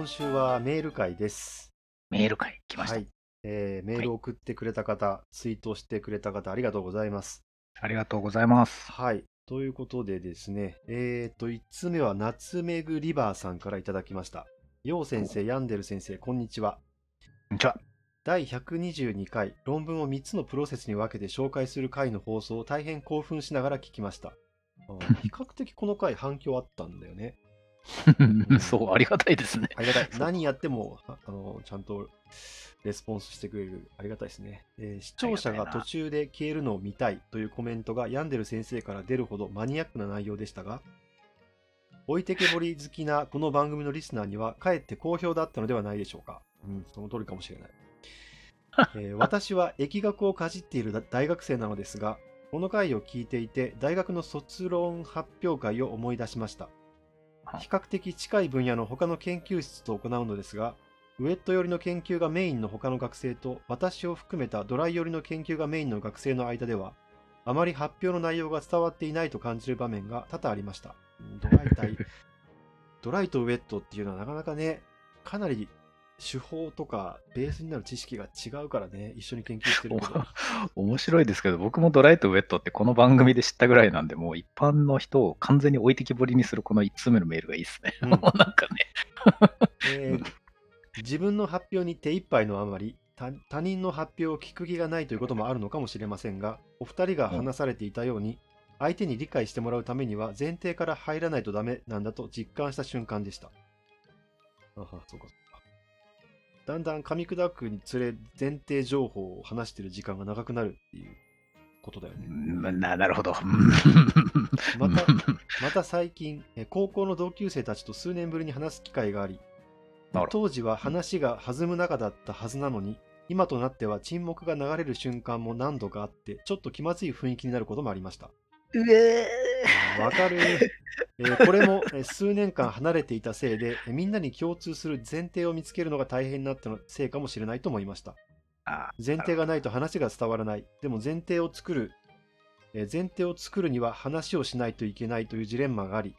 今週はメール会です。メール会来ました。はい、えーメールを送ってくれた方、ツイートしてくれた方、ありがとうございます。ありがとうございます。はい。ということでですね、えっ、と、1つ目は夏めぐリバーさんからいただきました。よう先生、ヤンデル先生、こんにちは。こんにちは。第122回、論文を3つのプロセスに分けて紹介する回の放送を大変興奮しながら聞きました。比較的この回反響あったんだよね。そう、ありがたいですね。ありがたい。何やっても、ああの、ちゃんとレスポンスしてくれる。ありがたいですね。えー視聴者が途中で消えるのを見たいというコメントがヤンデル先生から出るほどマニアックな内容でしたが、置いてけぼり好きなこの番組のリスナーには、かえって好評だったのではないでしょうか。うん、その通りかもしれない。えー私は疫学をかじっている大学生なのですが、この回を聞いていて、大学の卒論発表会を思い出しました。比較的近い分野の他の研究室と行うのですが、ウェット寄りの研究がメインの他の学生と、私を含めたドライ寄りの研究がメインの学生の間では、あまり発表の内容が伝わっていないと感じる場面が多々ありました。うんドライ対ドライとウェットっていうのはなかなかね、かなり手法とかベースになる知識が違うからね、一緒に研究してるけど。面白いですけど、僕もドライとウェットってこの番組で知ったぐらいなんで、もう一般の人を完全に置いてきぼりにするこの1つ目のメールがいいですね。うん。もうなんかね、えー自分の発表に手一杯のあまり他他人の発表を聞く気がないということもあるのかもしれませんがお二人が話されていたように相手に理解してもらうためには前提から入らないとダメなんだと実感した瞬間でした。あはそうかそうかだんだん噛み砕くにつれ前提情報を話している時間が長くなるっていうことだよねうんななるほど。また また最近、え高校の同級生たちと数年ぶりに話す機会があり当時は話が弾む中だったはずなのに、今となっては沈黙が流れる瞬間も何度かあって、ちょっと気まずい雰囲気になることもありました。うえわかる、えーこれも、えー数年間離れていたせいで、えーみんなに共通する前提を見つけるのが大変になったのせいかもしれないと思いました。あ前提がないと話が伝わらない。でも前提を作る、えー前提を作るには話をしないといけないというジレンマがあり、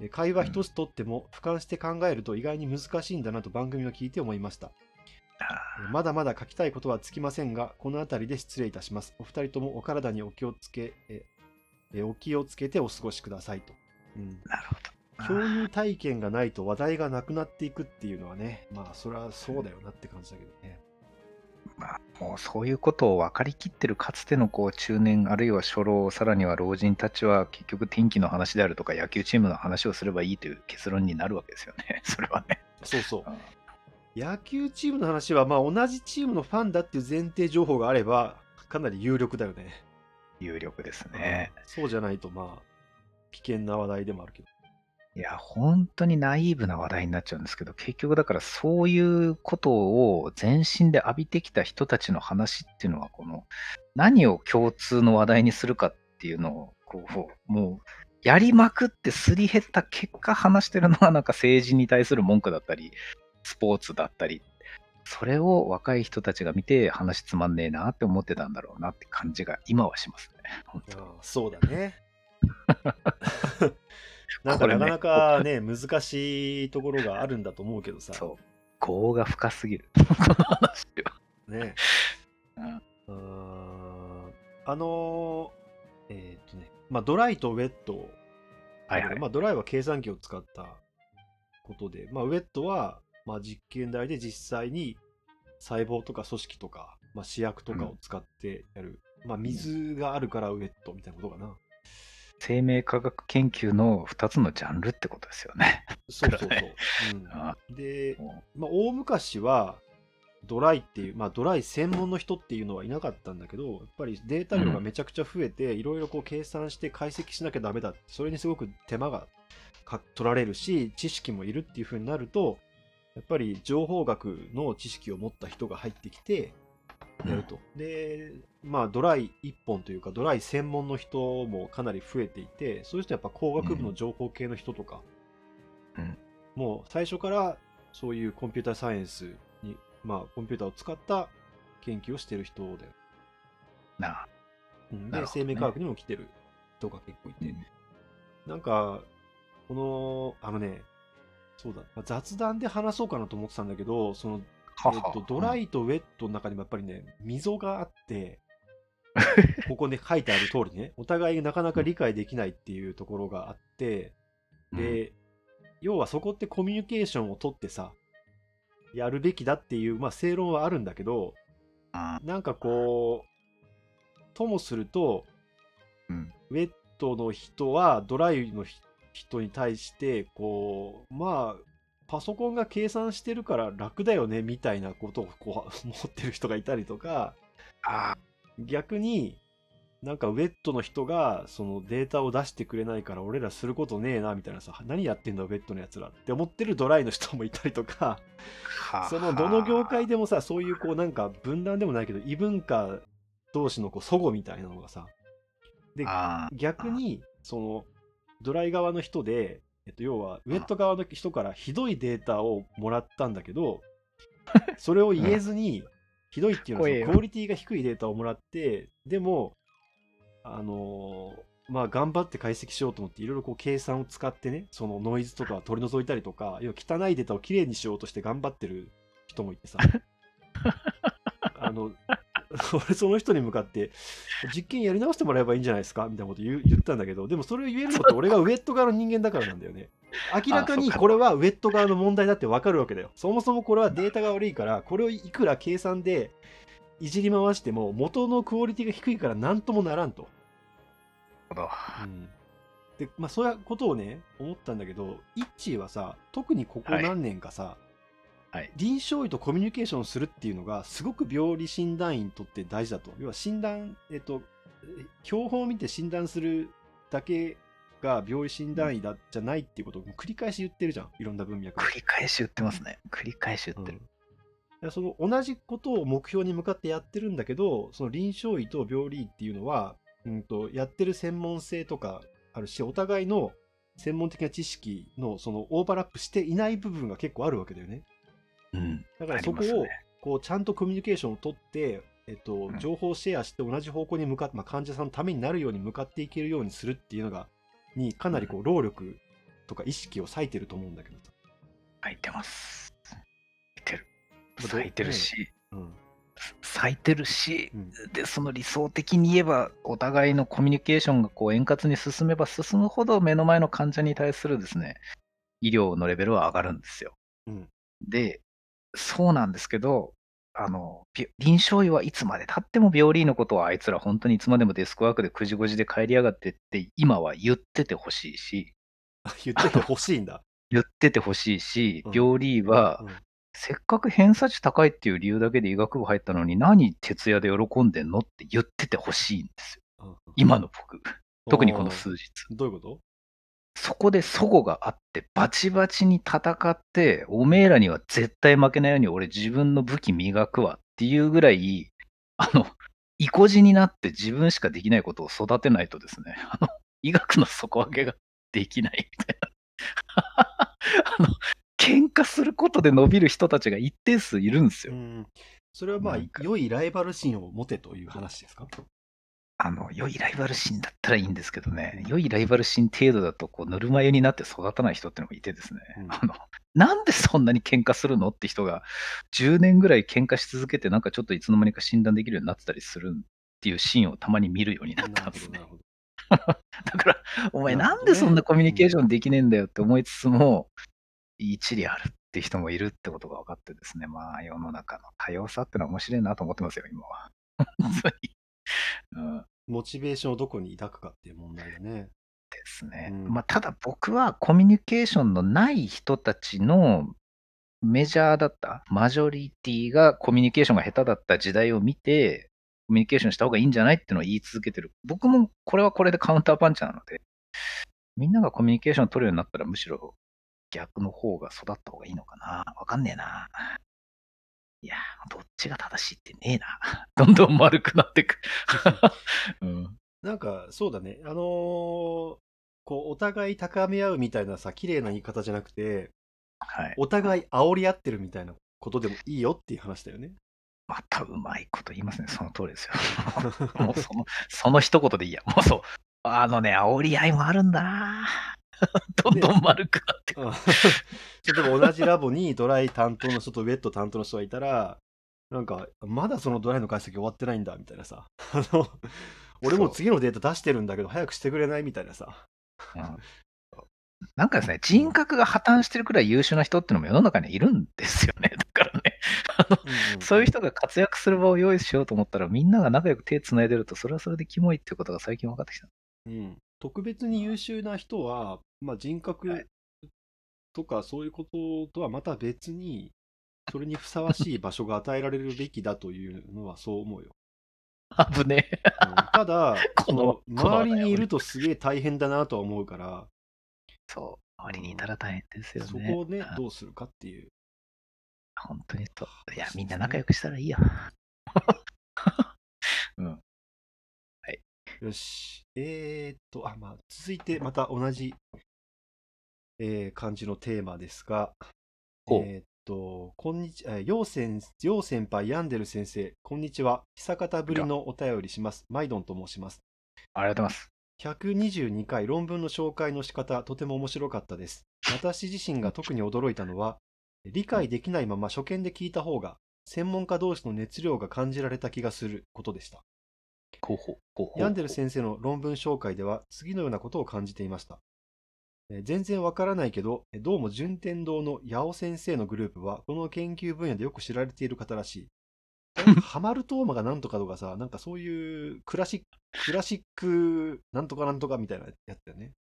えー会話一つとっても俯瞰して考えると意外に難しいんだなと番組を聞いて思いました。あえーまだまだ書きたいことはつきませんが、この辺りで失礼いたします。お二人ともお体にお気をつけ、ええお気をつけてお過ごしくださいと。うん、なるほど。共有体験がないと話題がなくなっていくっていうのはね、まあそれはそうだよなって感じだけどね。まあ、もうそういうことを分かりきってるかつてのこう中年あるいは初老さらには老人たちは結局天気の話であるとか野球チームの話をすればいいという結論になるわけですよね それはねそうそう。野球チームの話は、まあ同じチームのファンだっていう前提情報があれば、かなり有力だよね。有力ですねそうじゃないと、まあ、危険な話題でもあるけど。いや本当にナイーブな話題になっちゃうんですけど結局だからそういうことを全身で浴びてきた人たちの話っていうのはこの何を共通の話題にするかっていうのをこうもうやりまくってすり減った結果話してるのはなんか政治に対する文句だったりスポーツだったりそれを若い人たちが見て話つまんねえなって思ってたんだろうなって感じが今はしますね。本当そうだね。なんかなかなかね、難しいところがあるんだと思うけどさ。そう。業が深すぎる。この話は。ね。うんあのーえーっとね、まあドライとウェット。はいはい。まあドライは計算機を使ったことで、まあウェットは、まあ実験台で実際に細胞とか組織とか、まあ試薬とかを使ってやる。まあ水があるからウェットみたいなことかな。生命科学研究の2つのジャンルってことですよね。そうそうそう。あうん、で、もまあ、大昔はドライっていう、まあ、ドライ専門の人っていうのはいなかったんだけどやっぱりデータ量がめちゃくちゃ増えて、いろいろこう計算して解析しなきゃダメだそれにすごく手間がか取られるし知識もいるっていう風になるとやっぱり情報学の知識を持った人が入ってきてやると、でまあドライ一本というかドライ専門の人もかなり増えていてそういう人はやっぱ工学部の情報系の人とか、うん。もう最初からそういうコンピューターサイエンスに、まあ、コンピューターを使った研究をしてる人だよ。なあ。うん。で、ね。生命科学にも来てる人が結構いて、うん。なんか、この、あのね、そうだ。まあ雑談で話そうかなと思ってたんだけど、その、はえっと、ドライとウェットの中にもやっぱりね、溝があって、ここね、書いてある通りね、お互いがなかなか理解できないっていうところがあって、で、要はそこってコミュニケーションを取ってさ、やるべきだっていう、まあ、正論はあるんだけど、うん。なんかこう、ともすると、うん。ウェットの人はドライのひ人に対して、こう、まあ、パソコンが計算してるから楽だよねみたいなことをこう思ってる人がいたりとか、あ逆になんかウェットの人がそのデータを出してくれないから俺らすることねえなみたいなさ何やってんだウェットのやつらって思ってるドライの人もいたりとかあ。そのどの業界でもさそういうこうなんか分断でもないけど異文化同士のこう齟齬みたいなのがさであ逆にそのドライ側の人で、えっと、要はウェット側の人からひどいデータをもらったんだけど それを言えずに、ひどいっていうのはクオリティが低いデータをもらってでもあのーまあ頑張って解析しようと思っていろいろこう計算を使ってねそのノイズとかを取り除いたりとか要は汚いデータをきれいにしようとして頑張ってる人もいてさ。あの 俺その人に向かって実験やり直してもらえばいいんじゃないですか？みたいなこと言ったんだけどでもそれを言えるのって俺がウェット側の人間だからなんだよね。明らかにこれはウェット側の問題だって分かるわけだよ。そもそもこれはデータが悪いからこれをいくら計算でいじり回しても元のクオリティが低いから何ともならんと、なるほど。でまあそういうことをね思ったんだけどイッチーはさ特にここ何年かさ、はい臨床医とコミュニケーションするっていうのがすごく病理診断医にとって大事だと。要は診断えっと標本を見て診断するだけが病理診断医だじゃないっていうことを繰り返し言ってるじゃん。いろんな文脈で。繰り返し言ってますね。繰り返し言ってる。うん、その同じことを目標に向かってやってるんだけどその臨床医と病理医っていうのは、うん、とやってる専門性とかあるしお互いの専門的な知識のそのオーバーラップしていない部分が結構あるわけだよねうん。だからそこをこうちゃんとコミュニケーションを取って、えっとうん、情報をシェアして同じ方向に向かって、まあ、患者さんのためになるように向かっていけるようにするっていうのがにかなりこう労力とか意識を割いてると思うんだけどさ。咲いてます。咲いてる。まあど咲いてるし、うん。咲いてるし、うん。で、その理想的に言えば、お互いのコミュニケーションがこう円滑に進めば進むほど、目の前の患者に対するですね、医療のレベルは上がるんですよ。うん。で、そうなんですけど、あの、び臨床医はいつまで経っても病理医のことはあいつら本当にいつまでもデスクワークで9時5時で帰りやがってって今は言っててほしいし、言っててほしいんだ。言っててほしいしうん、病理医はうんせっかく偏差値高いっていう理由だけで医学部入ったのに何徹夜で喜んでんのって言っててほしいんですよ。うん今の僕。特にこの数日。どういうこと？そこで齟齬があって、バチバチに戦って、おめえらには絶対負けないように俺自分の武器磨くわっていうぐらい、あの、意固地になって自分しかできないことを育てないとですね、あの、医学の底上げができないみたいな。あの、喧嘩することで伸びる人たちが一定数いるんですよ。うん。それはまあ良いライバル心を持てという話ですか？あの、良いライバル心だったらいいんですけどね、良いライバル心程度だと、こう、ぬるま湯になって育たない人ってのもいてですね、うん。あの、なんでそんなに喧嘩するの？って人が、10年ぐらい喧嘩し続けて、なんかちょっといつの間にか診断できるようになってたりするっていうシーンをたまに見るようになったんですね。だから、お前なんでそんなコミュニケーションできねえんだよって思いつつも、一理あるって人もいるってことが分かってですね、まあ世の中の多様さってのは面白いなと思ってますよ、今は。本当に。うんモチベーションをどこに抱くかっていう問題だね。ですね。うんまあ、ただ僕はコミュニケーションのない人たちのメジャーだった、マジョリティがコミュニケーションが下手だった時代を見て、コミュニケーションした方がいいんじゃないっていうのを言い続けてる。僕もこれはこれでカウンターパンチなので、みんながコミュニケーションを取るようになったらむしろ逆の方が育った方がいいのかな。わかんねえな。いや、どっちが正しいってねえな。どんどん丸くなってく。うんなんか、そうだね。あのーこう、お互い高め合うみたいなさ、綺麗な言い方じゃなくて、はい。お互い煽り合ってるみたいなことでもいいよっていう話だよね。またうまいこと言いますね。その通りですよ。もうその、その一言でいいや。もうそう。あのね、煽り合いもあるんだな。どんどん丸くなってくる。うん例えば同じラボにドライ担当の人とウェット担当の人がいたら、なんか、まだそのドライの解析終わってないんだみたいなさ。あの俺もう次のデータ出してるんだけど、早くしてくれないみたいなさ。うんなんかですね、人格が破綻してるくらい優秀な人っていうのも世の中にはいるんですよね。だからね、あのそういう人が活躍する場を用意しようと思ったら、みんなが仲良く手つないでると、それはそれでキモいっていうことが最近分かってきた。うん、特別に優秀な人は、まあ、人は格いとかそういうこととはまた別に、それにふさわしい場所が与えられるべきだというのはそう思うよ。危ねえ。うんただ、この周りにいるとすげえ大変だなとは思うから、そう、周りにいたら大変ですよね。そこをねあ、どうするかっていう。本当にそう。いや、みんな仲良くしたらいいよ。うん。よし。えー、っと、あ、まあ、続いてまた同じ、えー感じのテーマですが、えーっと、こんにちは、よう先よう先輩、ヤンデル先生、こんにちは。久方ぶりのお便りします。マイドンと申します。ありがとうございます。122回論文の紹介の仕方、とても面白かったです。私自身が特に驚いたのは、理解できないまま初見で聞いた方が、専門家同士の熱量が感じられた気がすることでした。ほうほうほうほうヤンデル先生の論文紹介では次のようなことを感じていました。えー全然わからないけど、えーどうも順天堂の八尾先生のグループはこの研究分野でよく知られている方らしい。ハマルトーマがなんとかとかさ、なんかそういうクラシック、クラシックなんとかなんとかみたいなやつだよね。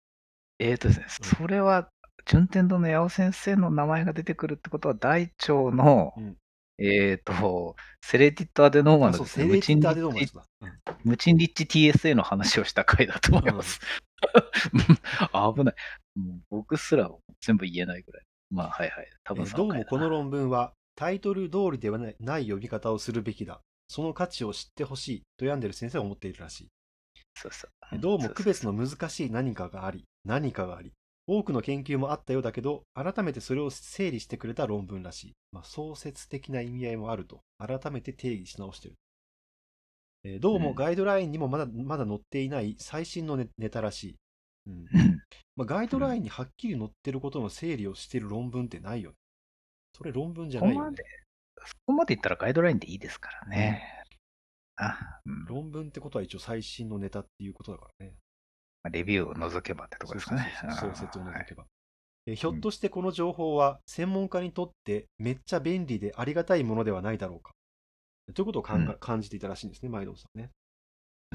えーとですね、うんそれは、順天堂の八尾先生の名前が出てくるってことは、大腸の、うんえーと、セレティットアデノーマあそう、のですね、セレティターでどうも無賃そうだ。うん無賃リッチ TSA の話をした回だと思います。危ない。僕すら全部言えないぐらい。まあ、はいはい。多分えーどうもこの論文はタイトル通りではないない呼び方をするべきだ。その価値を知ってほしいとヤンデル先生は思っているらしい。そうそうえどうも区別の。の難しい何かがあり、何かがあり、多くの研究もあったようだけど、改めてそれを整理してくれた論文らしい。まあ、創設的な意味合いもあると、改めて定義し直している。えーどうもガイドラインにもまだまだ載っていない最新のネネタらしい。うんうん まあ、ガイドラインにはっきり載ってることの整理をしている論文ってないよね。それ論文じゃないよねここまで。、そこまでいったらガイドラインでいいですからね。あ、うん論文ってことは一応最新のネタっていうことだからね。レビューを除けばってとこですかね。そうそうそうそう創設を除けば、えーひょっとしてこの情報は専門家にとってめっちゃ便利でありがたいものではないだろうか。ということをうん感じていたらしいんですね、マイドンさんね。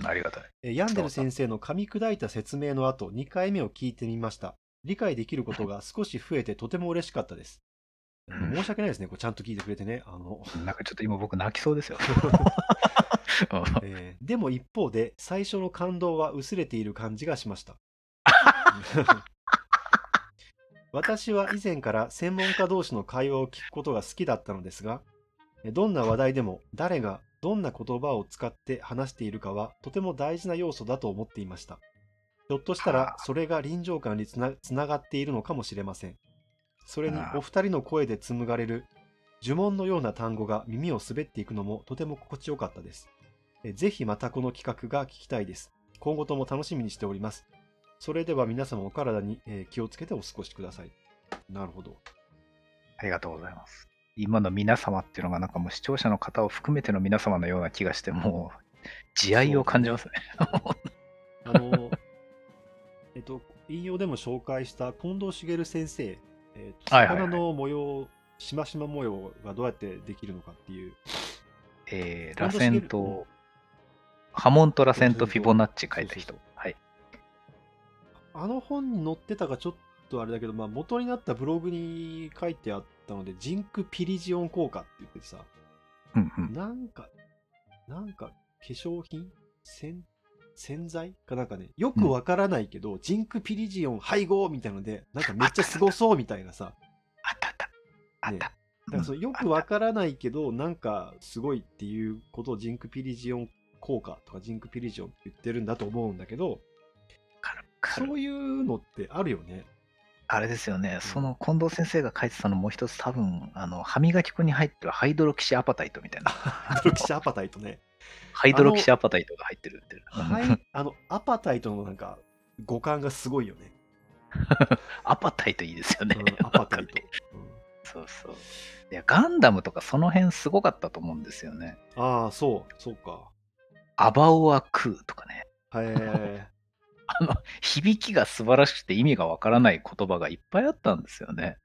ありがたい。えーヤンデル先生の噛み砕いた説明の後、2回目を聞いてみました。理解できることが少し増えてとても嬉しかったです。申し訳ないですね、これちゃんと聞いてくれてね。あのなんかちょっと今僕泣きそうですよ。えーでも一方で、最初の感動は薄れている感じがしました。私は以前から専門家同士の会話を聞くことが好きだったのですが、どんな話題でも誰がどんな言葉を使って話しているかはとても大事な要素だと思っていました。ひょっとしたらそれが臨場感につなつながっているのかもしれません。それにお二人の声で紡がれる呪文のような単語が耳を滑っていくのもとても心地よかったです。えぜひまたこの企画が聞きたいです。今後とも楽しみにしております。それでは皆様お体にえー気をつけてお過ごしください。なるほど。ありがとうございます。今の皆様っていうのがなんかもう視聴者の方を含めての皆様のような気がして、もう 慈愛を感じますね。あの、えっと、引用でも紹介した近藤茂先生、えっとはいはいはい魚の模様、しましま模様がどうやってできるのかっていう、えー、螺旋茂と、波紋と螺旋とフィボナッチ書いた人。はい。あの本に載ってたかちょっとあれだけど、まあ、元になったブログに書いてあったので、ジンクピリジオン効果って言っててさ、うんうん。なんか、なんか化粧品？洗洗剤かなんかね、よくわからないけど、ジンクピリジオン配合みたいので、なんかめっちゃすごそうみたいなさ、あったあった。あった。だからそのよくわからないけど、なんかすごいっていうことをジンクピリジオン効果とかジンクピリジオンって言ってるんだと思うんだけど、かるかるそういうのってあるよね。あれですよね、その近藤先生が書いてたのもう一つ多分、あの、歯磨き粉に入ってるハイドロキシアパタイトみたいな。ハイドロキシアパタイトね。ハイドロキシアパタイトが入ってるって。はい、あの、アパタイトのなんか、五感がすごいよね。アパタイトいいですよね。うんアパタイト。う んそうそう。いや、ガンダムとかその辺すごかったと思うんですよね。ああ、そう、そうか。アバオアクーとかね。へ あの、響きが素晴らしくて意味がわからない言葉がいっぱいあったんですよね。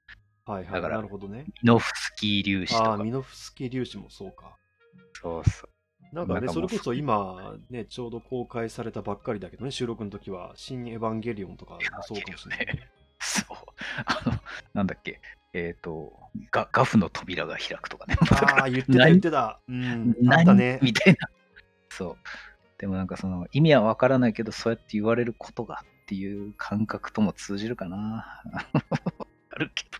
え。はいはい。だからなるほどね。ミノフスキー粒子とああ、か。ミノフスキー粒子もそうか。そうそう。なんかね、そうれこそ今、ね、ちょうど公開されたばっかりだけどね、収録の時は、新エヴァンゲリオンとかもそうかもしれないね。そう。あの、なんだっけ。えっ、とガ、ガフの扉が開くとかね。ああ、言ってた何？言ってた。うん、あ何ったね。みたいな。そう。でもなんかその意味はわからないけど、そうやって言われることがっていう感覚とも通じるかな。あるけど。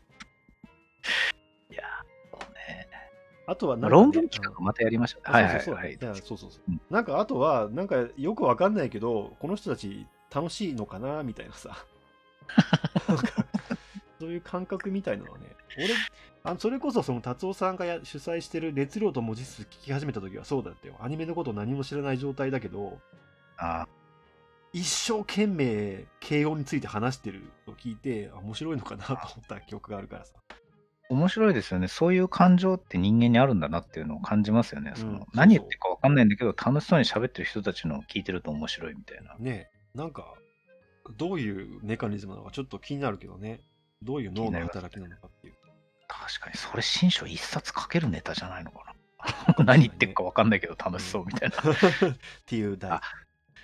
あとはなんか、ね、論文企画またやりましはいはいはい。そうそうそううんなんかあとは、なんかよくわかんないけど、この人たち楽しいのかなみたいなさ。なんかそういう感覚みたいなのはね、俺、あのそれこそその達夫さんがや主催してる熱量と文字数聞き始めた時はそうだったよ。アニメのこと何も知らない状態だけど、あ一生懸命慶応について話してるのを聞いて、あ面白いのかなと思った記憶があるからさ。面白いですよね。そういう感情って人間にあるんだなっていうのを感じますよね。その何言ってるかわかんないんだけど、楽しそうに喋ってる人たちのを聞いてると面白いみたいな。ねえなんか、どういうメカニズムなのかちょっと気になるけどね。どういう脳の働きなのかっていう。確かに、それ新書一冊書けるネタじゃないのかな。何言ってるかわかんないけど楽しそうみたいな。っていう題あ。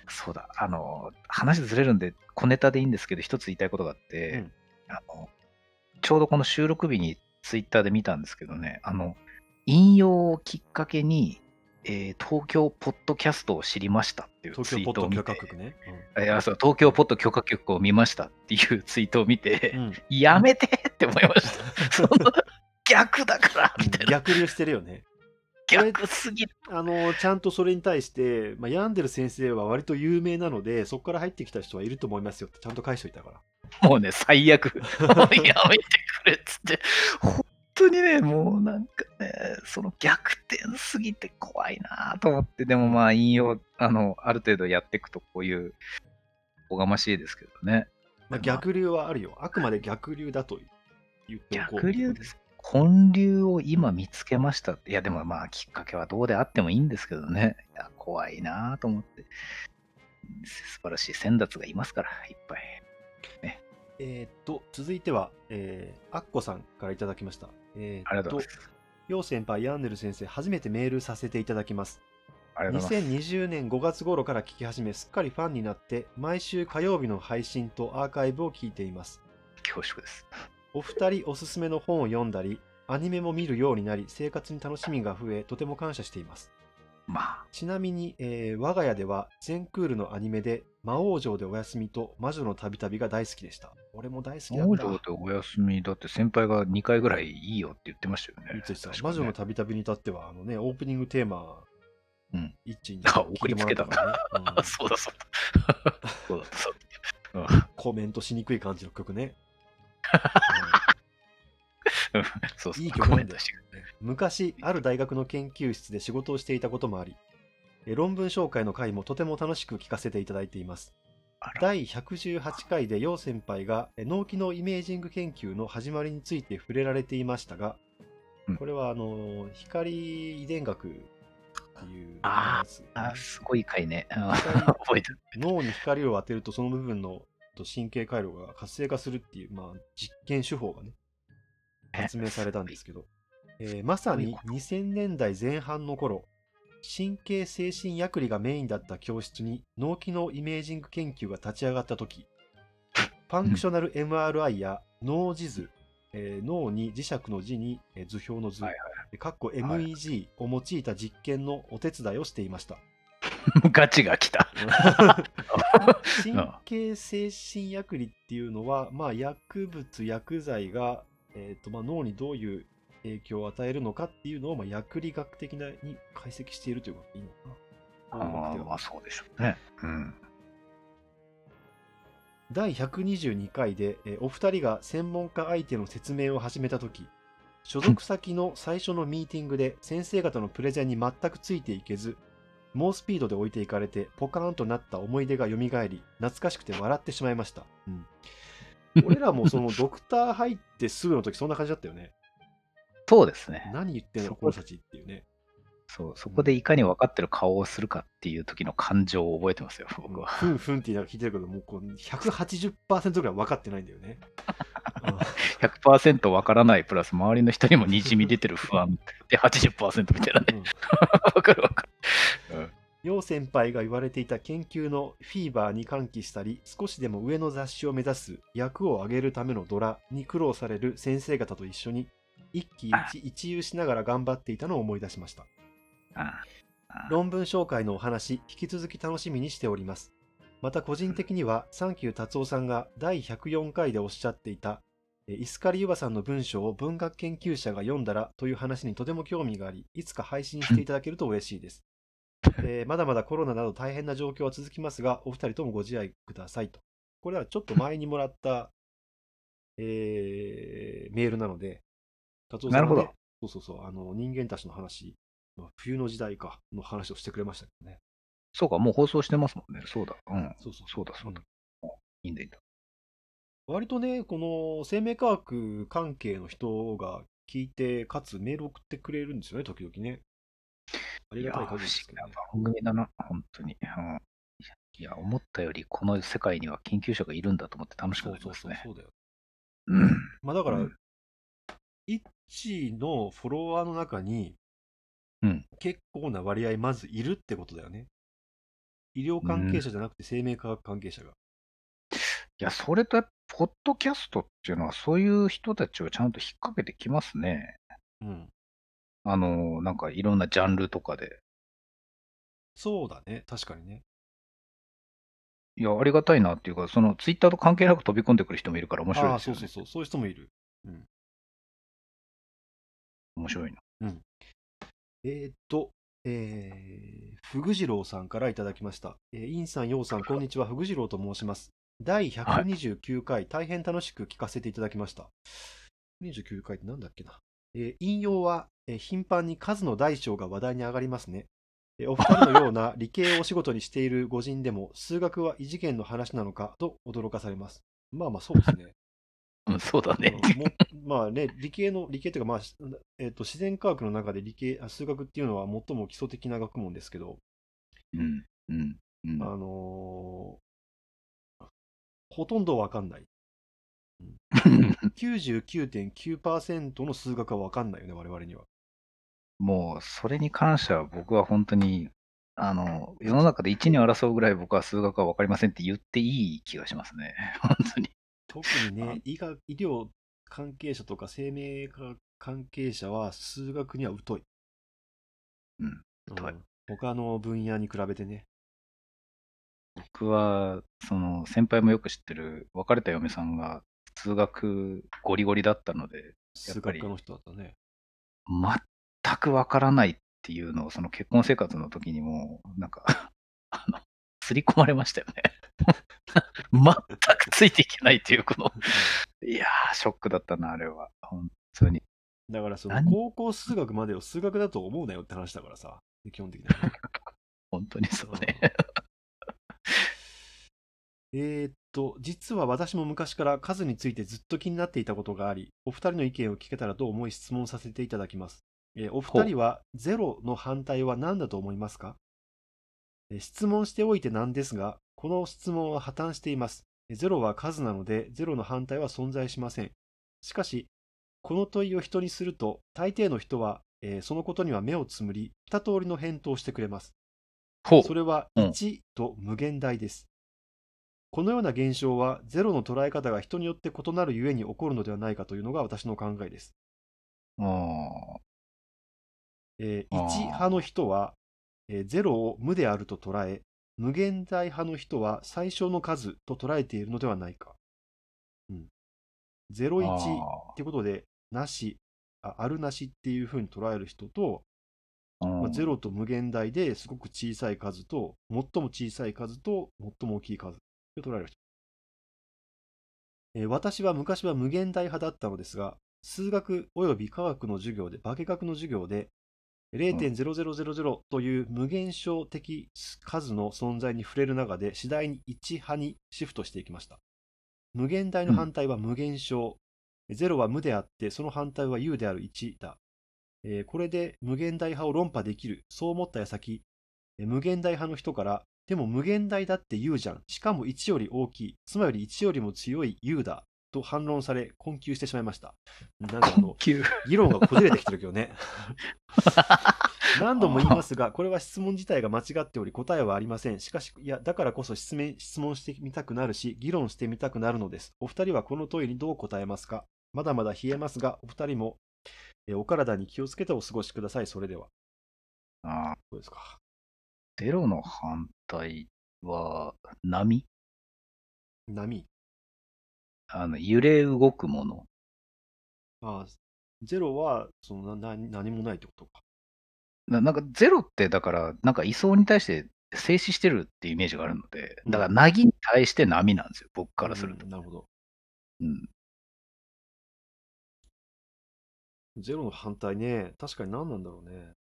そうだ、あの、話ずれるんで、小ネタでいいんですけど、一つ言いたいことがあって、うんあのちょうどこの収録日にツイッターで見たんですけどね、あの、引用をきっかけに、えー東京ポッドキャストを知りましたっていう東ツイートを見て京ポッド許可局ね。いやそう東京ポッド許可局を見ましたっていうツイートを見て、うんうんやめてって思いました。その逆だからみたいな。逆流してるよね。逆すぎる。あの、ちゃんとそれに対して、まあ、ヤンデル先生は割と有名なので、そこから入ってきた人はいると思いますよってちゃんと返しといたから。もうね、最悪。やめてくれっつって。本当にね、もうなんかね、その逆転すぎて怖いなと思って、でもまあ引用、あの、ある程度やっていくとこういう、おがましいですけどね。まあ、逆流はあるよ。あくまで逆流だと言っておこう。逆流です。本流を今見つけましたって。いや、でもまあ、きっかけはどうであってもいいんですけどね。いや、怖いなと思って。素晴らしい先達がいますから、いっぱい。えーっと、続いては、えー、アッコさんからいただきました。えーありがとうございます。よう先輩、ヤンデル先生、初めてメールさせていただきます。ありがとうございます。2020年5月頃から聞き始め、すっかりファンになって、毎週火曜日の配信とアーカイブを聞いています。恐縮です。お二人おすすめの本を読んだり、アニメも見るようになり、生活に楽しみが増え、とても感謝しています。まあ、ちなみに、えー我が家では全クールのアニメで魔王城でお休みと魔女の旅旅が大好きでした。俺も大好きなんだ。王女でお休みだって先輩が2回ぐらいいいよって言ってましたよね。言ってた確かね魔女の旅旅に至っては、あのね、オープニングテーマ、うん一致にあ聞いてもらったからね、うんあ そうだそうだ。そうだったそうだった。コメントしにくい感じの曲ね。うん そうそう。いい曲なんだ昔、ある大学の研究室で仕事をしていたこともあり、え論文紹介の回もとても楽しく聞かせていただいています。第118回で楊先輩がえ脳機能イメージング研究の始まりについて触れられていましたが、うん。これはあの光遺伝学っていうああ、すごい回ね。覚えてる。脳に光を当てるとその部分のと神経回路が活性化するっていう、まあ、実験手法がね発明されたんですけど、えーまさに2000年代前半の頃神経精神薬理がメインだった教室に脳機能イメージング研究が立ち上がった時 ファンクショナル MRI や脳地図、えー脳に磁石の字に、えー図表の図、はいえーかっこ MEG を用いた実験のお手伝いをしていました。ガチが来た。神経精神薬理っていうのは、まあ、薬物、薬剤が、えーとまあ、脳にどういう影響を与えるのかっていうのを、まあ、薬理学的なに解析しているということでいいのあかな。脳学ではーまあそうでしょうね。うん。第122回で、えーお二人が専門家相手の説明を始めたとき、所属先の最初のミーティングで先生方のプレゼンに全くついていけず、猛スピードで置いていかれてポカーンとなった思い出が蘇り、懐かしくて笑ってしまいました。うん俺らもその ドクター入ってすぐの時そんな感じだったよね。そうですね。何言ってんの、そここの人たちっていうね。そう、そこでいかに分かってる顔をするかっていう時の感情を覚えてますよ、僕は。ふんふんって聞いてるけど、もうこう180%ぐらい分かってないんだよね。100% 分からないプラス周りの人にもにじみ出てる不安で80%みたいなね。うん分かる分かる。うん楊先輩が言われていた研究のフィーバーに喚起したり、少しでも上の雑誌を目指す役を上げるためのドラに苦労される先生方と一緒に、一喜一一憂しながら頑張っていたのを思い出しました。論文紹介のお話、引き続き楽しみにしております。また個人的には、サンキュー達夫さんが第104回でおっしゃっていた、えイスカリユバさんの文章を文学研究者が読んだらという話にとても興味があり、いつか配信していただけると嬉しいです。えーまだまだコロナなど大変な状況は続きますが、お二人ともご自愛くださいと。これはちょっと前にもらった、えーメールなので、達夫さんが、ね、なるほどそうそうそう、あの人間たちの話、まあ冬の時代かの話をしてくれましたけどね。そうか、もう放送してますもんね。そうだ。うん。そうそうそうだ、そうだ。いいんだ、いいんだ。割とね、この生命科学関係の人が聞いて、かつメール送ってくれるんですよね、時々ね。ありがたい限りですけどね。番組だな、本当に。うんいや、思ったよりこの世界には研究者がいるんだと思って楽しくそうそうなりますね。そうそうだよ。うん。まあだから、うんイッチのフォロワーの中に、うん結構な割合まずいるってことだよね。医療関係者じゃなくて生命科学関係者が。いや、それとポッドキャストっていうのは、そういう人たちをちゃんと引っ掛けてきますね。うん。あの、なんかいろんなジャンルとかで。そうだね、確かにね。いや、ありがたいなっていうか、そのツイッターと関係なく飛び込んでくる人もいるから面白いああ、ですよね。そうそうそう、そういう人もいる。面白いな。えーっと、えー、ふぐじろうさんからいただきました。えー、インさん、ヨウさん、こんにちは。ふぐじろうと申します。第129回、大変楽しく聞かせていただきました。29回ってなんだっけな。えー引用は、えー頻繁に数の大小が話題に上がりますね。えーお二人のような 理系をお仕事にしている御人でも、数学は異次元の話なのかと驚かされます。まあまあ、そうですね。うん、そうだね。まあね、理系の、理系というか、まあ、しえっ、と、自然科学の中で理系、あ数学っていうのは最も基礎的な学問ですけど、うん、うん、うん。あのーほとんどわかんない。99.9%の数学はわかんないよね、我々には。もう、それに関しては僕は本当に、あの、世の中で一に争うぐらい僕は数学は分かりませんって言っていい気がしますね。本当に。特にね、医学、医療関係者とか生命科学関係者は数学には疎い。うん疎いうん他の分野に比べてね。僕は、その、先輩もよく知ってる別れた嫁さんが数学ゴリゴリだったので、数学科の人だったね。全く分からないっていうのを、その結婚生活の時にも、なんか、あの、刷り込まれましたよね。全くついていけないっていう、この、いやー、ショックだったな、あれは。本当に。だからその何？高校数学までを数学だと思うなよって話だからさ、基本的にはね。本当にそうね。えーっと、実は私も昔から数についてずっと気になっていたことがあり、お二人の意見を聞けたらと思い質問させていただきます。えーお二人はゼロの反対は何だと思いますか？えー質問しておいてなんですが、この質問は破綻しています。えーゼロは数なので、ゼロの反対は存在しません。しかし、この問いを人にすると、大抵の人は、えーそのことには目をつむり、二通りの返答をしてくれます。それはうん1と無限大です。このような現象はゼロの捉え方が人によって異なるゆえに起こるのではないかというのが私の考えです。えーあー1派の人は、えーゼロを無であると捉え、無限大派の人は最小の数と捉えているのではないか。うん、01あってことで、なしあ、あるなしっていうふうに捉える人と、ーまあ、ゼロと無限大ですごく小さい数と、最も小さい数と最も大きい数で捉える人。えー私は昔は無限大派だったのですが、数学及び科学の授業で、化学の授業で、0.0000という無限小的数の存在に触れる中で、次第に1派にシフトしていきました。無限大の反対は無限小。0は無であって、その反対は有である1だ。えーこれで無限大派を論破できる。そう思った矢先、無限大派の人から、でも無限大だって有じゃん。しかも1より大きい。つまり1よりも強い有だ。と反論され、困窮してしまいました。なんかあの、急。議論がこじれてきてるけどね。何度も言いますが、これは質問自体が間違っており、答えはありません。しかし、いや、だからこそ質問質問してみたくなるし、議論してみたくなるのです。お二人はこの問いにどう答えますか？まだまだ冷えますが、お二人も、えーお体に気をつけてお過ごしください。それでは。あどうですか？ゼロの反対は波？波。あの揺れ動くもの。ああ、ゼロは、そのなな何もないってことか。ななんかゼロってだから、なんか位相に対して静止してるっていうイメージがあるので、だから、なぎに対して波なんですよ、僕からすると。うんなるほど。うん。ゼロの反対ね。確かに何なんだろうね。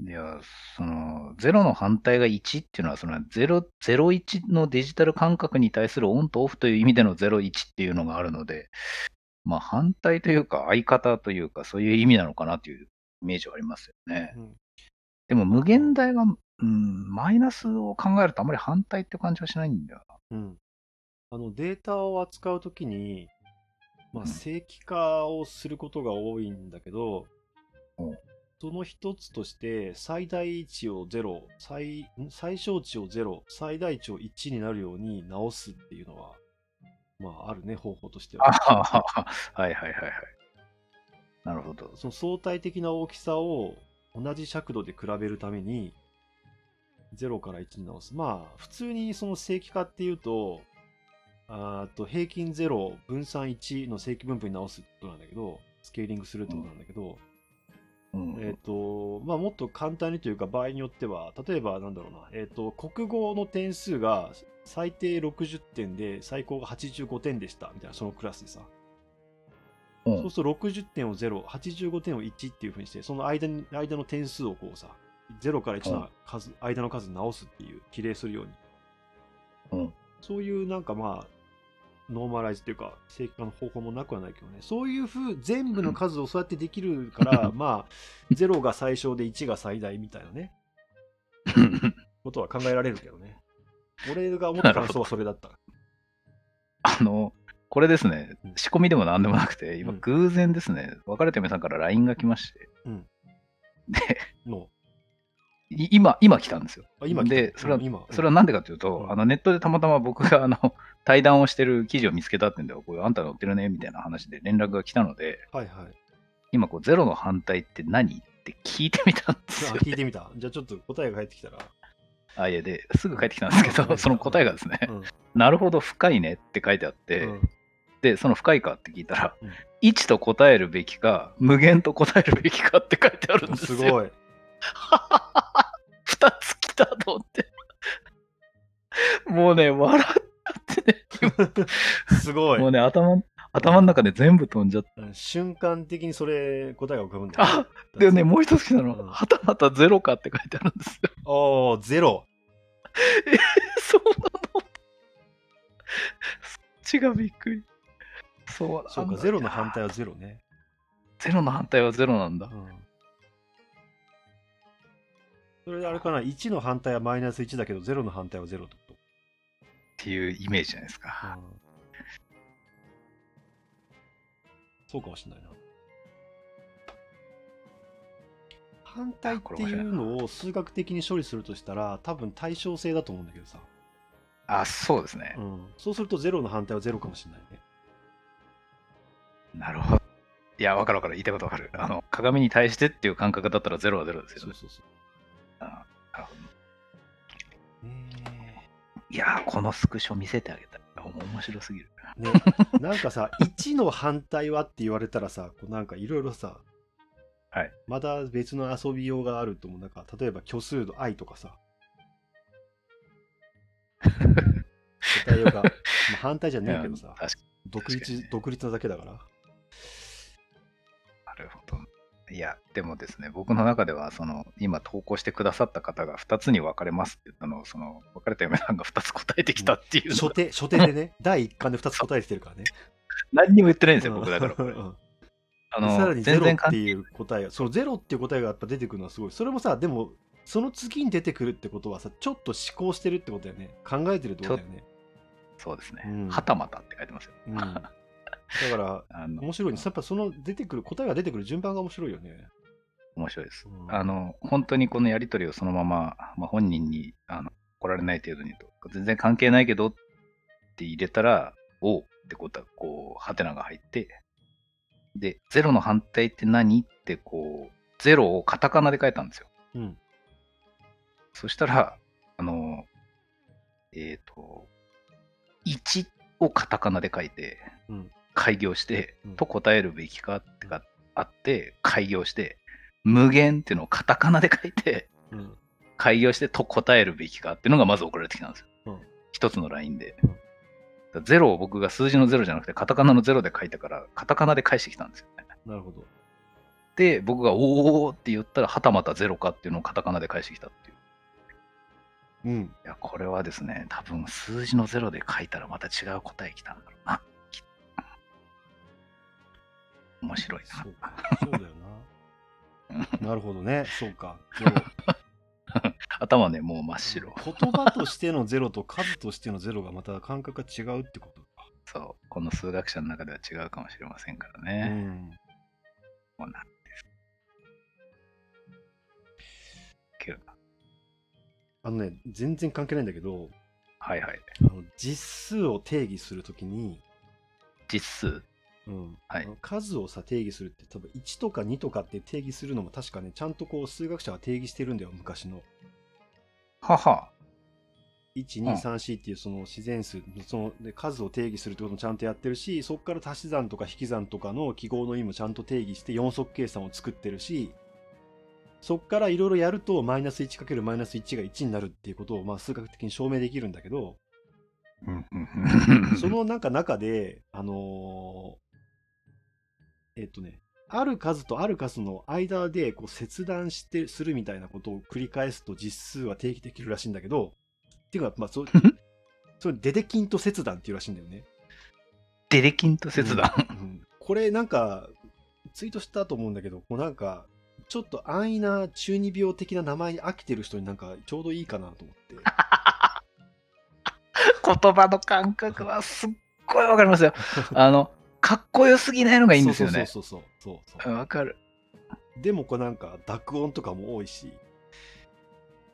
いや、その、ゼロの反対が1っていうのは、その0、01のデジタル感覚に対するオンとオフという意味での01っていうのがあるので、まあ反対というか相方というかそういう意味なのかなというイメージはありますよね。うんでも無限大は、うん、マイナスを考えるとあまり反対って感じはしないんだよな。うん。あの、データを扱うときに、まあ、うん正規化をすることが多いんだけどうん、その一つとして、最大値を0、最ん最小値を0、最大値を1になるように直すっていうのは、まあ、あるね、方法としては。あはいはいはいはい。なるほど。その相対的な大きさを同じ尺度で比べるために、0から1に直す。まあ、普通にその正規化っていうと、あーと平均0、分散1の正規分布に直すってことなんだけど、スケーリングするってことなんだけど、うんえっ、と、まあ、もっと簡単にというか、場合によっては、例えば、なんだろうな、えっ、と、国語の点数が最低60点で、最高が85点でした、みたいな、そのクラスでさ。うんそうすると60点を0、85点を1っていうふうにして、その間に間の点数をこうさ、0から1の数、間の数直すっていう、比例するように。うんそういうなんかまあ、ノーマライズっていうか、正規化の方法もなくはないけどね。そういうふう、全部の数をそうやってできるから、まあ、0が最小で1が最大みたいなね、ことは考えられるけどね。俺が思った感想はそれだった。あの、これですね。うん、仕込みでもなんでもなくて、今うん。偶然ですね、別れた嫁さんから LINE が来まして、うん。で、のい今、今来たんですよ。あ今で、それはそれはなんでかというと、うん。あのネットでたまたま僕があの対談をしてる記事を見つけたってんで、こうあんた載ってるねみたいな話で連絡が来たので、はいはい。今こう、ゼロの反対って何って聞いてみたんですあよ。聞いてみた。じゃあちょっと答えが返ってきたら。あ、いや、で、すぐ帰ってきたんですけうんど、その答えがですね、うんなるほど、深いねって書いてあって、うんで、その深いかって聞いたら、うん1と答えるべきか、無限と答えるべきかって書いてあるんですよ。すごい。2つ来たと思って。もうね、笑っ。すごいもう。ね、頭、頭の中で全部飛んじゃって。うん瞬間的にそれ答えが浮かぶんだよあ、でね、もう一つ来たのうんは、はたまたゼロかって書いてあるんですよ。おー、ゼロ。そうなの？そっちがびっくり。そうなんだそうか、ゼロの反対はゼロね。ゼロの反対はゼロなんだ。うん。それであれかな、1の反対はマイナス1だけど、0の反対は0ってこっていうイメージじゃないですと。か。うんそうかもしれないな。反対っていうのを数学的に処理するとしたら、多分対称性だと思うんだけどさ。あ、そうですねう。ん。そうすると0の反対は0かもしれないね。なるほど。いや、わかるわかる。言いたいことわかる。あの、鏡に対してっていう感覚だったらゼロはゼロですよね。そうそうそう。あいやー、このスクショ見せてあげたい。面白すぎる。えね なんかさ、1の反対はって言われたらさ、こうなんかいろいろさ、はいまた別の遊びようがあると思う。なんか、例えば虚数の i とかさ。答えようが、まあ、反対じゃねえけどさ 独立、独立なだけだから。なるほど。いや、でもですね、僕の中では、その、今投稿してくださった方が2つに分かれますって言ったのを、その、分かれた嫁さんが2つ答えてきたっていうのが、初手、初手でね、第1巻で2つ答えててるからね。何にも言ってないんですよ、僕だから。あでさらの、にゼロっていう答えが、そのゼロっていう答えがやっぱ出てくるのはすごい。それもさ、でも、その次に出てくるってことはさ、ちょっと思考してるってことだよね。考えてるってことだよね。そうですねうん。はたまたって書いてますよ。うん。だから、あの、面白いね。やっぱその出てくる、答えが出てくる順番が面白いよね。面白いです。うんあの、本当にこのやりとりをそのまま、まあ、本人にあの怒られない程度にと、全然関係ないけどって入れたら、おうってことは、こう、ハテナが入って、で、ゼロの反対って何って、こう、ゼロをカタカナで書いたんですよ。うん。そしたら、あの、えっ、と、1をカタカナで書いて、うん開業して、うんと答えるべきかってか、あって、開業して、無限っていうのをカタカナで書いて、うん。開業してと答えるべきかっていうのがまず送られてきたんですよ。うん一つのラインで。ゼロを僕が数字のゼロじゃなくてカタカナのゼロで書いたから、カタカナで返してきたんですよね。なるほど。で、僕がおーって言ったら、はたまたゼロかっていうのをカタカナで返してきたっていう。うん。いや、これはですね、多分数字のゼロで書いたらまた違う答え来たんだろうな。き面白いな。そうそうだよな。なるほどね。そうか。ゼロ頭ね、もう真っ白。言葉としてのゼロと数としてのゼロがまた感覚が違うってことか。そう。この数学者の中では違うかもしれませんからうね。ん。そうなんです。けどあのね、全然関係ないんだけど、はいはい。あの実数を定義するときに、実数？うん。はい。数をさ定義するって多分1とか2とかって定義するのも確かねちゃんとこう数学者は定義してるんだよ昔の。はは。1234っていうその自然数そので数を定義するってこともちゃんとやってるしそこから足し算とか引き算とかの記号の意味もちゃんと定義して4則計算を作ってるしそこからいろいろやるとマイナス 1× マイナス1が1になるっていうことをまあ数学的に証明できるんだけどうんうんうん。そのなんか中で、あのーえっとね、ある数とある数の間でこう切断してするみたいなことを繰り返すと実数は定義できるらしいんだけど、っていうか、まあ、そう、それデデキンと切断っていうらしいんだよね。デレキンと切断？うんうんこれなんか、ツイートしたと思うんだけど、こうなんか、ちょっと安易な中二病的な名前に飽きてる人になんかちょうどいいかなと思って。言葉の感覚はすっごいわかりますよ。あの、かっこよすぎないのがいいんですよね。そうそうそうそう。わかる。でもこうなんか濁音とかも多いし、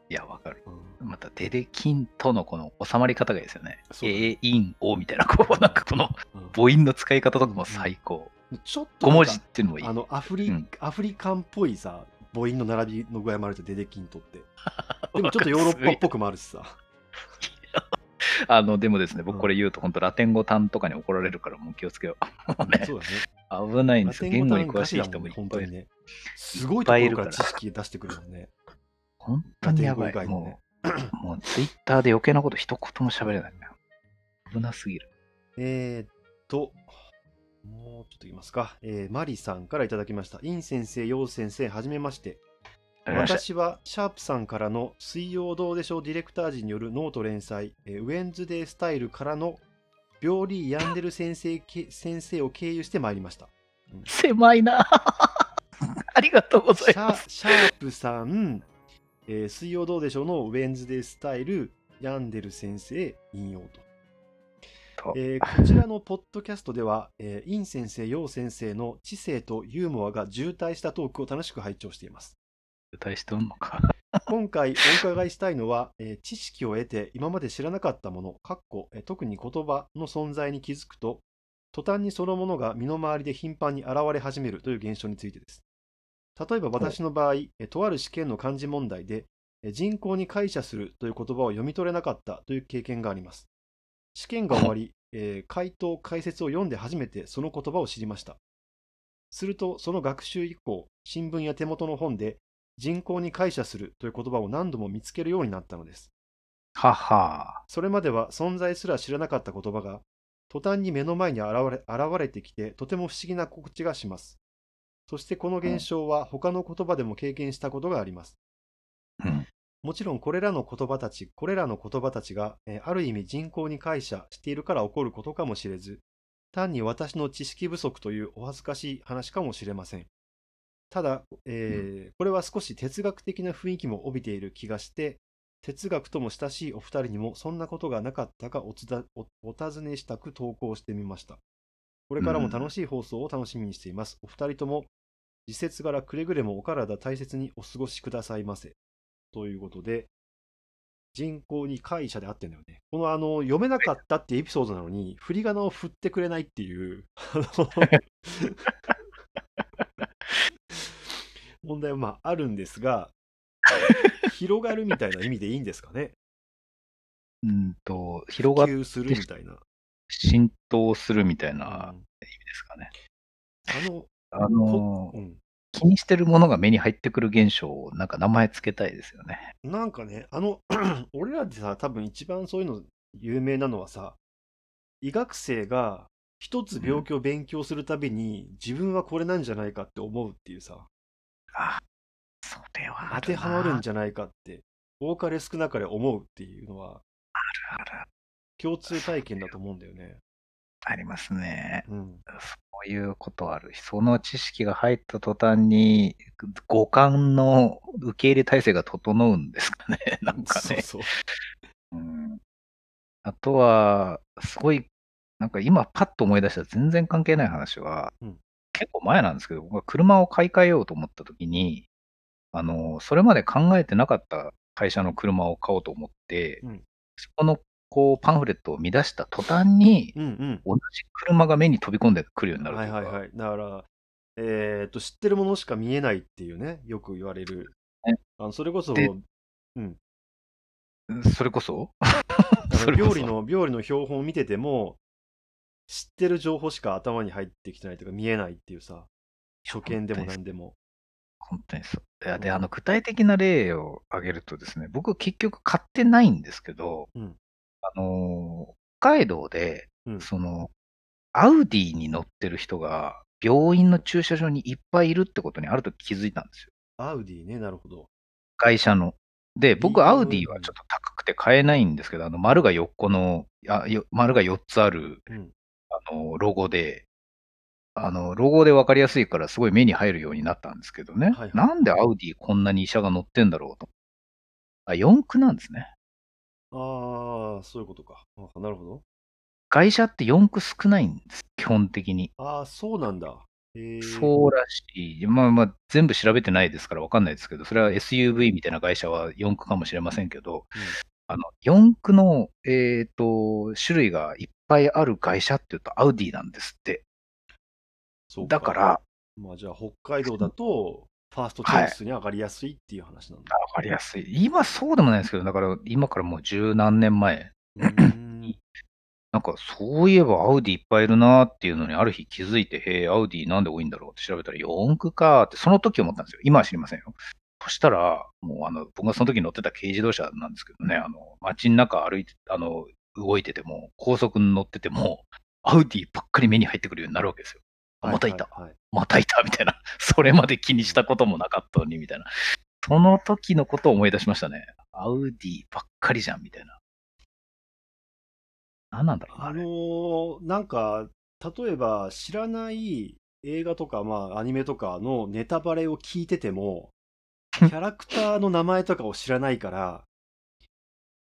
いや、わかる。うんまた、デレキンとのこの収まり方がいいですよね。え、イン、オみたいな、こう、なんかこのうん母音の使い方とかも最高。ちょっと5文字っていうのもいい。あのアフリ、うんアフリカンっぽいさ母音の並びの具合もあるじゃんデデキントって でもちょっとヨーロッパっぽくもあるしさあの、でもですね、うん僕これ言うと、本当ラテン語単とかに怒られるから、もう気をつけよう。ね、そうだね危ないんですよ。言語に詳しい人もいっぱいいる。ねすごいところから知識出してくるもんね本当にやばい。ねもう、もうツイッターで余計なこと一言も喋れない。危なすぎる。えー、っともうちょっといきますか、えーマリさんからいただきましたイン先生ヨウ先生はじめまして私はシャープさんからの水曜どうでしょうディレクター陣によるノート連載、えー Wednesday Style からのビョーリー・ヤンデル先生け 先生を経由してまいりました。た狭いな ありがとうございます。シャープさん、えー水曜どうでしょうの Wednesday Style、ヤンデル先生引用と。とえーこちらのポッドキャストでは、えーイン先生、ヨウ先生の知性とユーモアが渋滞したトークを楽しく拝聴しています。歌いしておんのか。今回お伺いしたいのは、えー知識を得て今まで知らなかったもの、かっこえー特に言葉の存在に気づくと、途端にそのものが身の回りで頻繁に現れ始めるという現象についてです。例えば私の場合、えーとある試験の漢字問題で、えー人口に解釈するという言葉を読み取れなかったという経験があります。試験が終わり、えー回答、解説を読んで初めてその言葉を知りました。すると、その学習以降、新聞や手元の本で、人口に解釈するという言葉を何度も見つけるようになったのです。はは。それまでは存在すら知らなかった言葉が、途端に目の前に現れ現れてきて、とても不思議な心地がします。そしてこの現象は他の言葉でも経験したことがあります。うん。もちろんこれらの言葉たち、これらの言葉たちが、えーある意味人口に解釈しているから起こることかもしれず、単に私の知識不足というお恥ずかしい話かもしれません。ただ、えーこれは少し哲学的な雰囲気も帯びている気がして、哲学とも親しいお二人にもそんなことがなかったかお尋ねしたく投稿してみました。これからも楽しい放送を楽しみにしています。お二人とも時節柄くれぐれもお体大切にお過ごしくださいませ。ということで、人口に会社であってんだよね。このあの、読めなかったってエピソードなのに、振り仮名を振ってくれないっていう、あの 問題はまああるんですが、広がるみたいな意味でいいんですかね？うんと、広がっ普及するみたいな。浸透するみたいなあ意味ですかね。の、あのこ、うん、気にしてるものが目に入ってくる現象をなんか名前つけたいですよね。なんかね、あの、俺らでさ、多分一番そういうの有名なのはさ、医学生が一つ病気を勉強するたびに、自分はこれなんじゃないかって思うっていうさ、あ、それはあ当てはまるんじゃないかって、多かれ少なかれ思うっていうのはある共通体験だと思うんだよね。ありますね。うん。そういうことある。その知識が入った途端に、五感の受け入れ体制が整うんですかね。なんかね。そうそう。うんあとは、すごい、なんか今パッと思い出した全然関係ない話は、うん結構前なんですけど、僕は車を買い替えようと思った時に、あの、それまで考えてなかった会社の車を買おうと思って、うんそこのこうパンフレットを見出した途端に、うんうん。同じ車が目に飛び込んでくるようになるとか、はいはいはい。だから、えっと、知ってるものしか見えないっていうね、よく言われるね。あのそれこそ、でうん。それこそ？あの それこそ病理の、病理の標本を見てても、知ってる情報しか頭に入ってきてないというか見えないっていうさ、初見でも何でも。本当にそう。いやで、うんあの、具体的な例を挙げるとですね、僕結局買ってないんですけど、うんあのー、北海道で、うんその、アウディに乗ってる人が、病院の駐車場にいっぱいいるってことにあると気づいたんですよ。アウディね、なるほど。会社の。で、僕、アウディはちょっと高くて買えないんですけど、あの、丸が4個の、あよ丸が4つある、うん。あの、ロゴで、あの、ロゴで分かりやすいからすごい目に入るようになったんですけどね。はいはいなんでアウディこんなに医者が乗ってんだろうと。あ、四駆なんですね。ああ、そういうことか。あなるほど。外車って四駆少ないんです。基本的に。ああ、そうなんだ。そうらしい。まあまあ、全部調べてないですから分かんないですけど、それは SUV みたいな会社は四駆かもしれませんけど、あの、四駆の、えっ、と、種類がいっぱいある会社っていうとアウディなんですって。そうだから、まあじゃあ北海道だと、ファーストチョイスに上がりやすいっていう話なんだ。わかりやすい。今そうでもないですけど、だから今からもう十何年前。なんかそういえばアウディいっぱいいるなっていうのにある日気づいて、へえ、アウディなんで多いんだろうって調べたら四駆かって、その時思ったんですよ。今は知りませんよ。そしたら、もうあの、僕がその時乗ってた軽自動車なんですけどね、あの、街の中歩いて、あの、動いてても、高速に乗ってても、アウディばっかり目に入ってくるようになるわけですよ。あまたいた。はいはいはいまたいたみたいな。それまで気にしたこともなかったのに、みたいな。その時のことを思い出しましたね。アウディばっかりじゃん、みたいな。何なんだろうな。あのーなんか、例えば知らない映画とか、まあ、アニメとかのネタバレを聞いてても、キャラクターの名前とかを知らないから、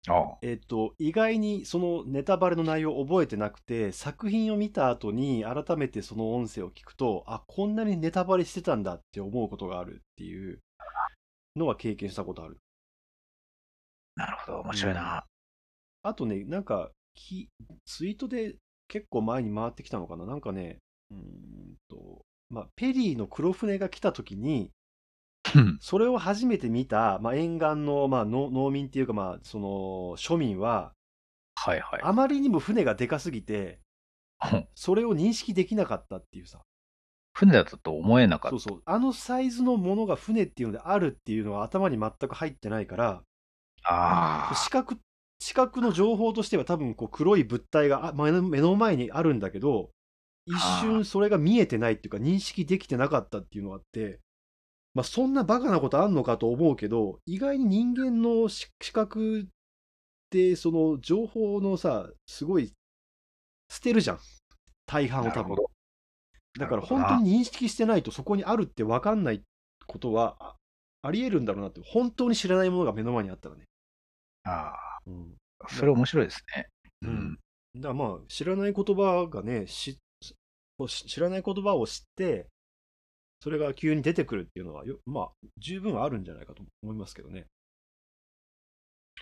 ああえっと、意外にそのネタバレの内容を覚えてなくて、作品を見た後に改めてその音声を聞くと、あ、こんなにネタバレしてたんだって思うことがあるっていうのは経験したことある。なるほど、面白いな。あとね、なんか、きツイートで結構前に回ってきたのかななんかね、うーんと、まあ、ペリーの黒船が来た時に、うんそれを初めて見た、まあ、沿岸の、まあ、の農民っていうか、まあ、その庶民は、はいはい。あまりにも船がでかすぎて、うんそれを認識できなかったっていうさ。船だったと思えなかった。そうそう。あのサイズのものが船っていうのであるっていうのが頭に全く入ってないから、あ視覚、視覚の情報としては多分こう黒い物体があ目の目の前にあるんだけど、一瞬それが見えてないっていうか認識できてなかったっていうのがあって、まあ、そんなバカなことあんのかと思うけど意外に人間の視視覚ってその情報のさすごい捨てるじゃん。大半を多分。だから本当に認識してないとそこにあるって分かんないことはあありえるんだろうなって本当に知らないものが目の前にあったらね、あうん、あ、それ面白いですね。ううん。ん。だからまあ知らない言葉がね知らない言葉を知ってそれが急に出てくるっていうのはよまあ十分あるんじゃないかと思いますけどね、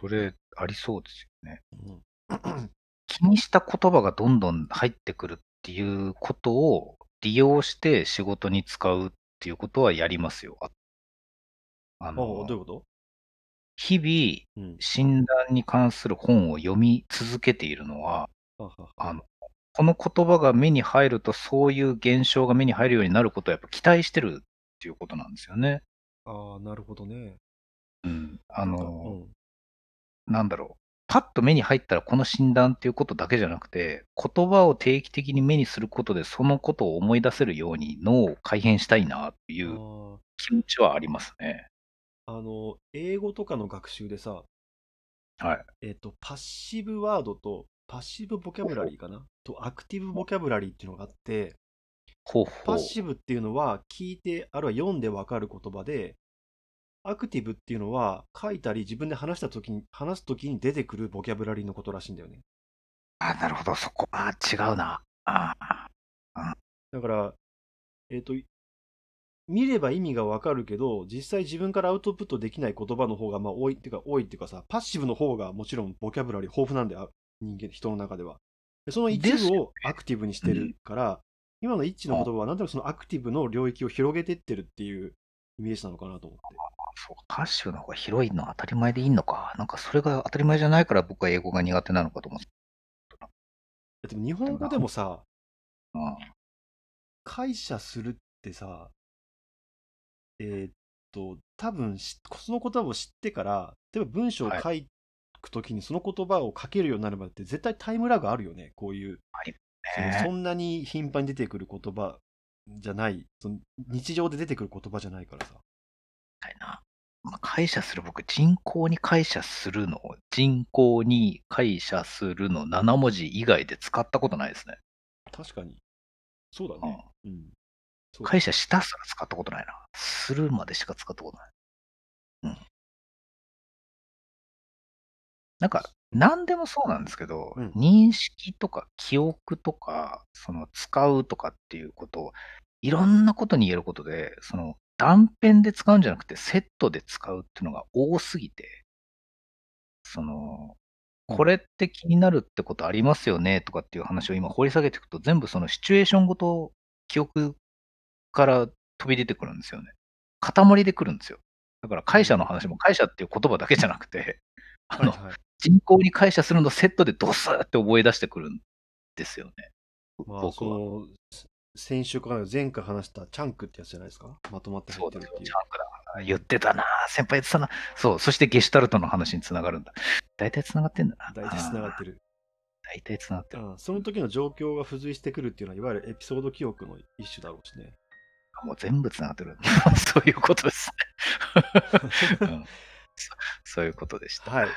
それ、ありそうですよね。うん、気にした言葉がどんどん入ってくるっていうことを利用して仕事に使うっていうことはやりますよ。あのどういうこと、日々、うん。診断に関する本を読み続けているのは、はは。あのこの言葉が目に入ると、そういう現象が目に入るようになることをやっぱ期待してるっていうことなんですよね。ああなるほどねうん、あの、うんなんだろう。パッと目に入ったらこの診断っていうことだけじゃなくて、言葉を定期的に目にすることでそのことを思い出せるように脳を改変したいなっていうあ気持ちはありますね。ああの英語とかの学習でさはい。えっ、とパッシブワードとパッシブボキャブラリーかなとアクティブボキャブラリーっていうのがあってほうほうパッ。シブっていうのは聞いてあるいは読んでわかる言葉でアクティブっていうのは書いたり自分で話した時に話す時に出てくるボキャブラリーのことらしいんだよねあ、なるほど。そこは違うな。あだからえっ、と見れば意味がわかるけど実際自分からアウトプットできない言葉の方がまあ多いっていうか多いっていうかさパッシブの方がもちろんボキャブラリー豊富なんだよ人間人の中ではでその一部をアクティブにしてるから、今の一致の言葉はなんとなくそのアクティブの領域を広げてってるっていうイメージなのかなと思ってそうパッシブの方が広いのは当たり前でいいのか。なんかそれが当たり前じゃないから僕は英語が苦手なのかと思ってでも日本語でもさた。うん解釈するってさえーっと多分しその言葉を知ってから例えば文章を書くときにその言葉を書けるようになるまでって絶対タイムラグあるよね。こういうそんなに頻繁に出てくる言葉じゃない。その日常で出てくる言葉じゃないからさ。まあ、解釈する僕、人口に解釈するの、人口に解釈するの7文字以外で使ったことないですね。確かに。そうだね。うん。そうだ解釈したすら使ったことないな。するまでしか使ったことない。なんか、何でもそうなんですけど、うん認識とか記憶とか、その使うとかっていうことを、いろんなことに言えることで、その断片で使うんじゃなくてセットで使うっていうのが多すぎて、その、これって気になるってことありますよねとかっていう話を今掘り下げていくと、全部そのシチュエーションごと記憶から飛び出てくるんですよね。塊でくるんですよ。だから会社の話も会社っていう言葉だけじゃなくて、あの、はいはい人口に会社するのセットでドスーって覚え出してくるんですよね。まあ、僕そは。の先週から前回話したチャンクってやつじゃないですか？まとまって入ってるっていうチャンクだ。言ってたな、先輩言ってたな。そう、そしてゲシュタルトの話につながるんだ。大体つながってんだな。大体つながってる。る大体つながってる。うんその時の状況が付随してくるっていうのは、いわゆるエピソード記憶の一種だろうしね。もう全部つながってる。そういうことですね、うんそ。そういうことでした。はい。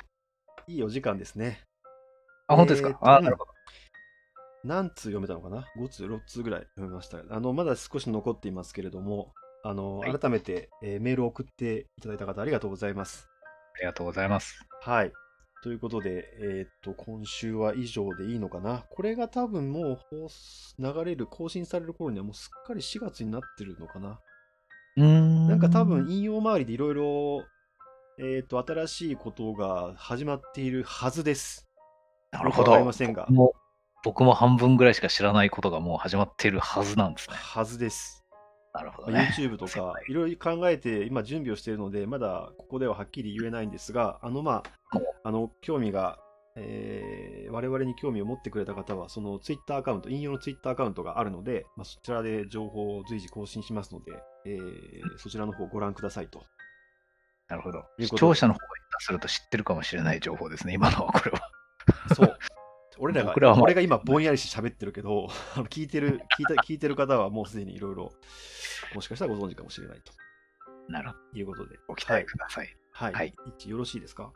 いいお時間ですね。あ、本当ですか、えーとあ、なるほど。何通読めたのかな ?5 通、6通ぐらい読めました。あの、まだ少し残っていますけれども、あの、はい改めて、えーメールを送っていただいた方、ありがとうございます。ありがとうございます。はい。ということで、えーっと、今週は以上でいいのかな？これが多分もう流れる、更新される頃にはもうすっかり4月になってるのかな？うーん。なんか多分引用周りでいろいろ、えーっと、新しいことが始まっているはずです。なるほど。わかりませんが僕も僕も半分ぐらいしか知らないことがもう始まっているはずなんですね。はずです。なるほどまあね。YouTube とか いろいろ考えて今準備をしているのでまだここでははっきり言えないんですがあのまああの興味が、えー我々に興味を持ってくれた方はその Twitter アカウント引用の Twitter アカウントがあるので、まあ、そちらで情報を随時更新しますので、えーそちらの方をご覧くださいとなるほど。視聴者の方がすると知ってるかもしれない情報ですね、今のはこれは。そう俺らが僕ら俺が今ぼんやりして喋ってるけど、あの聞いてる聞いた聞いてる方はもうすでにいろいろもしかしたらご存知かもしれないとなるほど。いうことで、ご期待ください。はい、はい一致よろしいですか？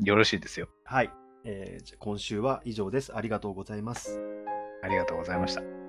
よろしいですよ。はい、えーじゃあ今週は以上です。ありがとうございます。ありがとうございました。